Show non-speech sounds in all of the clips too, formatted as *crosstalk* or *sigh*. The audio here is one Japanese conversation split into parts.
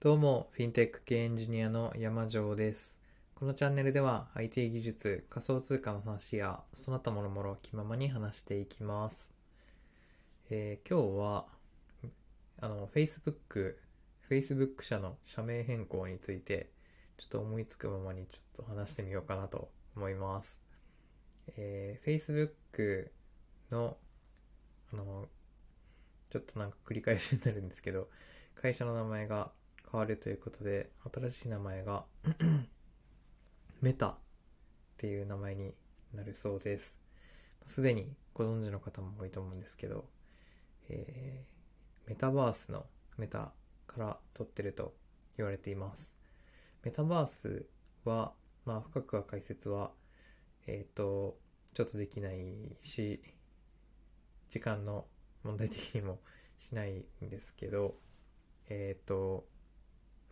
どうも、フィンテック系エンジニアの山城です。このチャンネルでは IT 技術、仮想通貨の話や、その他もろもろ気ままに話していきます。えー今日は、あの、Facebook、Facebook 社の社名変更について、ちょっと思いつくままにちょっと話してみようかなと思います。えー Facebook の、あの、ちょっとなんか繰り返しになるんですけど、会社の名前が変わるということで、新しい名前が *clears throat* メタっていう名前になるそうです。すでにご存知の方も多いと思うんですけど、えーメタバースのメタから取ってると言われています。メタバースは、まあ深くは解説は、えっ、と、ちょっとできないし、時間の問題的にもしないんですけど、えっ、と、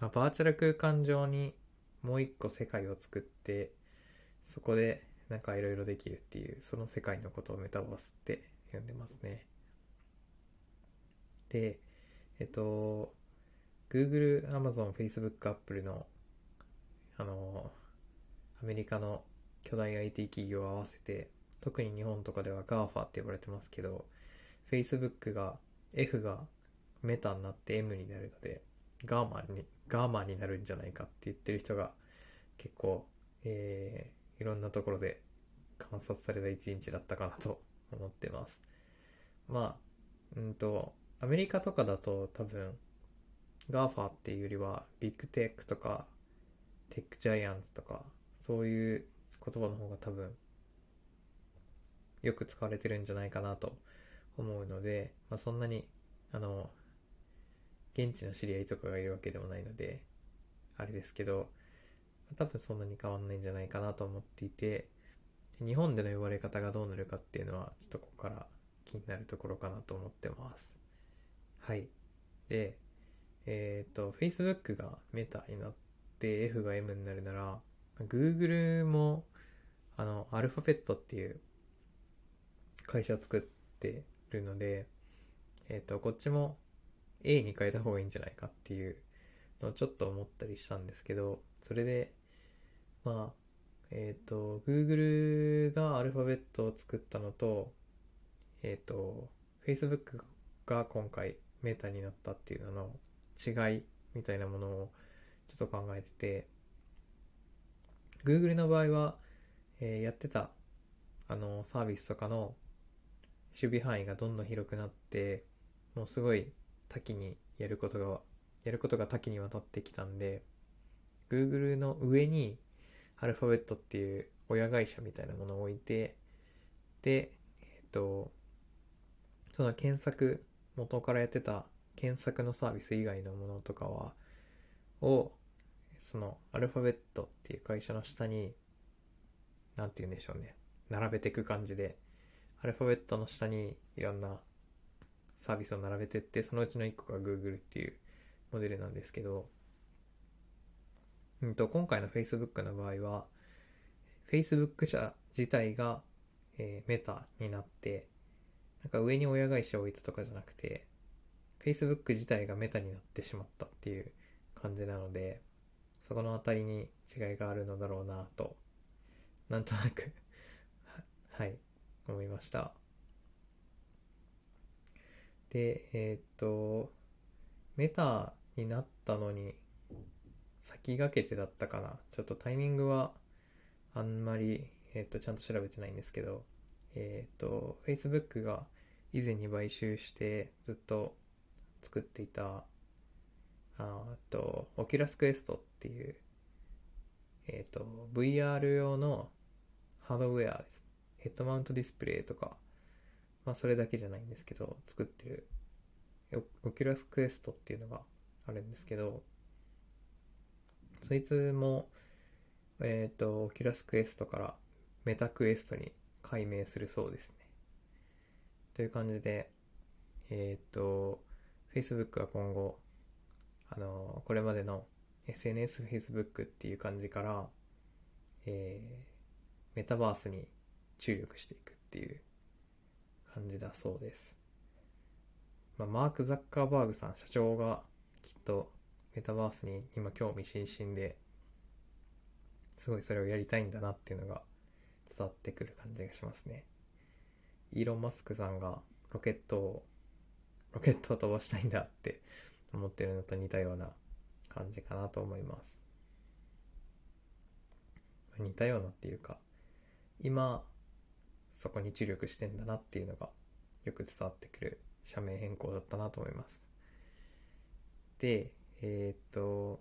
まあ、バーチャル空間上にもう一個世界を作って、そこでなんかいろいろできるっていう、その世界のことをメタバースって呼んでますね。で、えっと、Google、Amazon、Facebook、Apple の、あの、アメリカの巨大 IT 企業を合わせて、特に日本とかでは GAFA って呼ばれてますけど、Facebook が F がメタになって M になるので、ガーマンに、ガーマンになるんじゃないかって言ってる人が結構、えー、いろんなところで観察された一日だったかなと思ってます。まあ、うんと、アメリカとかだと多分、GAFA っていうよりは、ビッグテックとか、テックジャイアンツとか、そういう言葉の方が多分、よく使われてるんじゃないかなと思うので、まあ、そんなに、あの、現地の知り合いとかがいるわけでもないので、あれですけど、多分そんなに変わんないんじゃないかなと思っていて、日本での呼ばれ方がどうなるかっていうのは、ちょっとここから気になるところかなと思ってます。はい。で、えっ、と、Facebook がメタになって F が M になるなら、Google も、あの、アルファベットっていう会社を作ってるので、えっ、と、こっちも A に変えた方がいいんじゃないかっていうのをちょっと思ったりしたんですけど、それで、まあ、えっ、と、Google がアルファベットを作ったのと、えっ、と、Facebook が今回メータになったっていうのの違いみたいなものをちょっと考えてて、Google の場合は、えーやってたあのサービスとかの守備範囲がどんどん広くなって、もうすごい多岐にやることが、やることが多岐にわたってきたんで、Google の上にアルファベットっていう親会社みたいなものを置いて、で、えっと、その検索、元からやってた検索のサービス以外のものとかは、を、そのアルファベットっていう会社の下に、なんて言うんでしょうね。並べていく感じで、アルファベットの下にいろんなサービスを並べてって、そのうちの1個が Google っていうモデルなんですけど、うんと、今回の Facebook の場合は、Facebook 社自体が、えーメタになって、なんか上に親会社を置いたとかじゃなくて、Facebook 自体がメタになってしまったっていう感じなので、そこのあたりに違いがあるのだろうなと、なんとなくは *laughs* はい、思いました。で、えーっと、 Meta になったのに、先駆けてだったかな。ちょっとタイミングはあんまり、えーっと、ちゃんと調べてないんですけど、えーっと、Facebook が以前に買収してずっと作っていた、あーあと、 Oculus Quest っていう、えっ、と、VR 用のハードウェアです。ヘッドマウントディスプレイとか、まあそれだけじゃないんですけど、作ってる、 Oculus Quest っていうのがあるんですけど、そいつも、えっ、と、 Oculus Quest から Meta Quest に改名するそうですね。という感じで、えっ、と、Facebook は今後、あの、これまでの SNS、Facebook っていう感じから、えーメタバースに注力していくっていう感じだそうです。まあ、マーク・ザッカーバーグさん、社長がきっとメタバースに今興味津々ですごいそれをやりたいんだなっていうのが伝わってくる感じがしますね。イーロン・マスクさんがロケットを、ロケットを飛ばしたいんだって思ってるのと似たような感じかなと思います。似たようなっていうか、今、そこに注力してんだなっていうのがよく伝わってくる社名変更だったなと思います。で、えー、っと、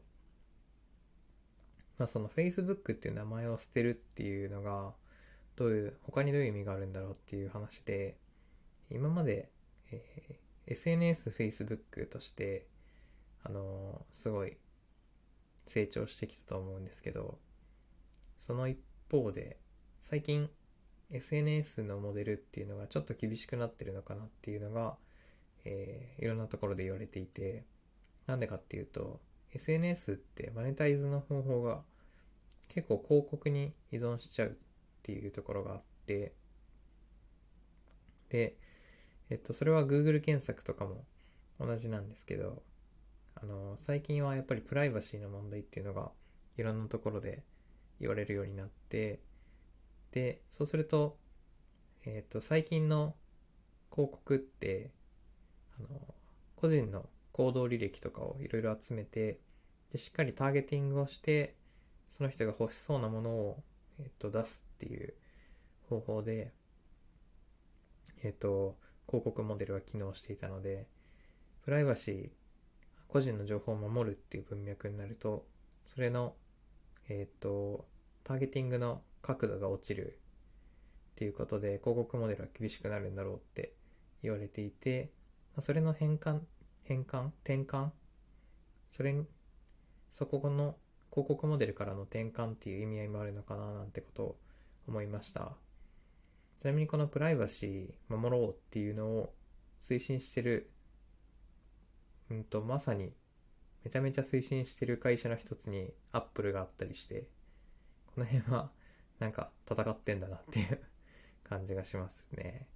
まあその Facebook っていう名前を捨てるっていうのが、どういう、他にどういう意味があるんだろうっていう話で、今まで、えー、SNS Facebook として、あのー、すごい成長してきたと思うんですけど、その一方で、最近 SNS のモデルっていうのがちょっと厳しくなってるのかなっていうのが、えー、いろんなところで言われていて、なんでかっていうと、SNS ってマネタイズの方法が結構広告に依存しちゃうっていうところがあって、で、えっと、それは Google 検索とかも同じなんですけど、あの、最近はやっぱりプライバシーの問題っていうのがいろんなところで言われるようになって、で、そうすると、えっと、最近の広告って、あの、個人の行動履歴とかをいろいろ集めて、で、しっかりターゲティングをして、その人が欲しそうなものをえっと、出すっていう方法で、えっと、広告モデルは機能していたので、プライバシー、個人の情報を守るっていう文脈になると、それの、えっと、ターゲティングの角度が落ちるっていうことで、広告モデルは厳しくなるんだろうって言われていて、それの変換、変換転換それに、そこの広告モデルからの転換っていう意味合いもあるのかななんてことを思いました。ちなみにこのプライバシー守ろうっていうのを推進してる、うんと、まさにめちゃめちゃ推進してる会社の一つにアップルがあったりして、この辺はなんか戦ってんだなっていう *laughs* 感じがしますね。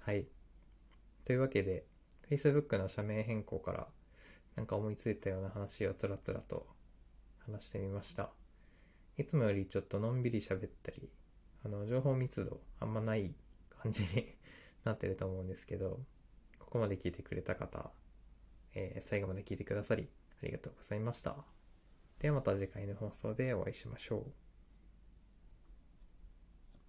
はい。というわけで、Facebook の社名変更からなんか思いついたような話をつらつらと話してみました。いつもよりちょっとのんびり喋ったり、あの、情報密度あんまない感じに *laughs* なってると思うんですけど、ここまで聞いてくれた方、えー、最後まで聞いてくださり、ありがとうございました。ではまた次回の放送でお会いしましょう。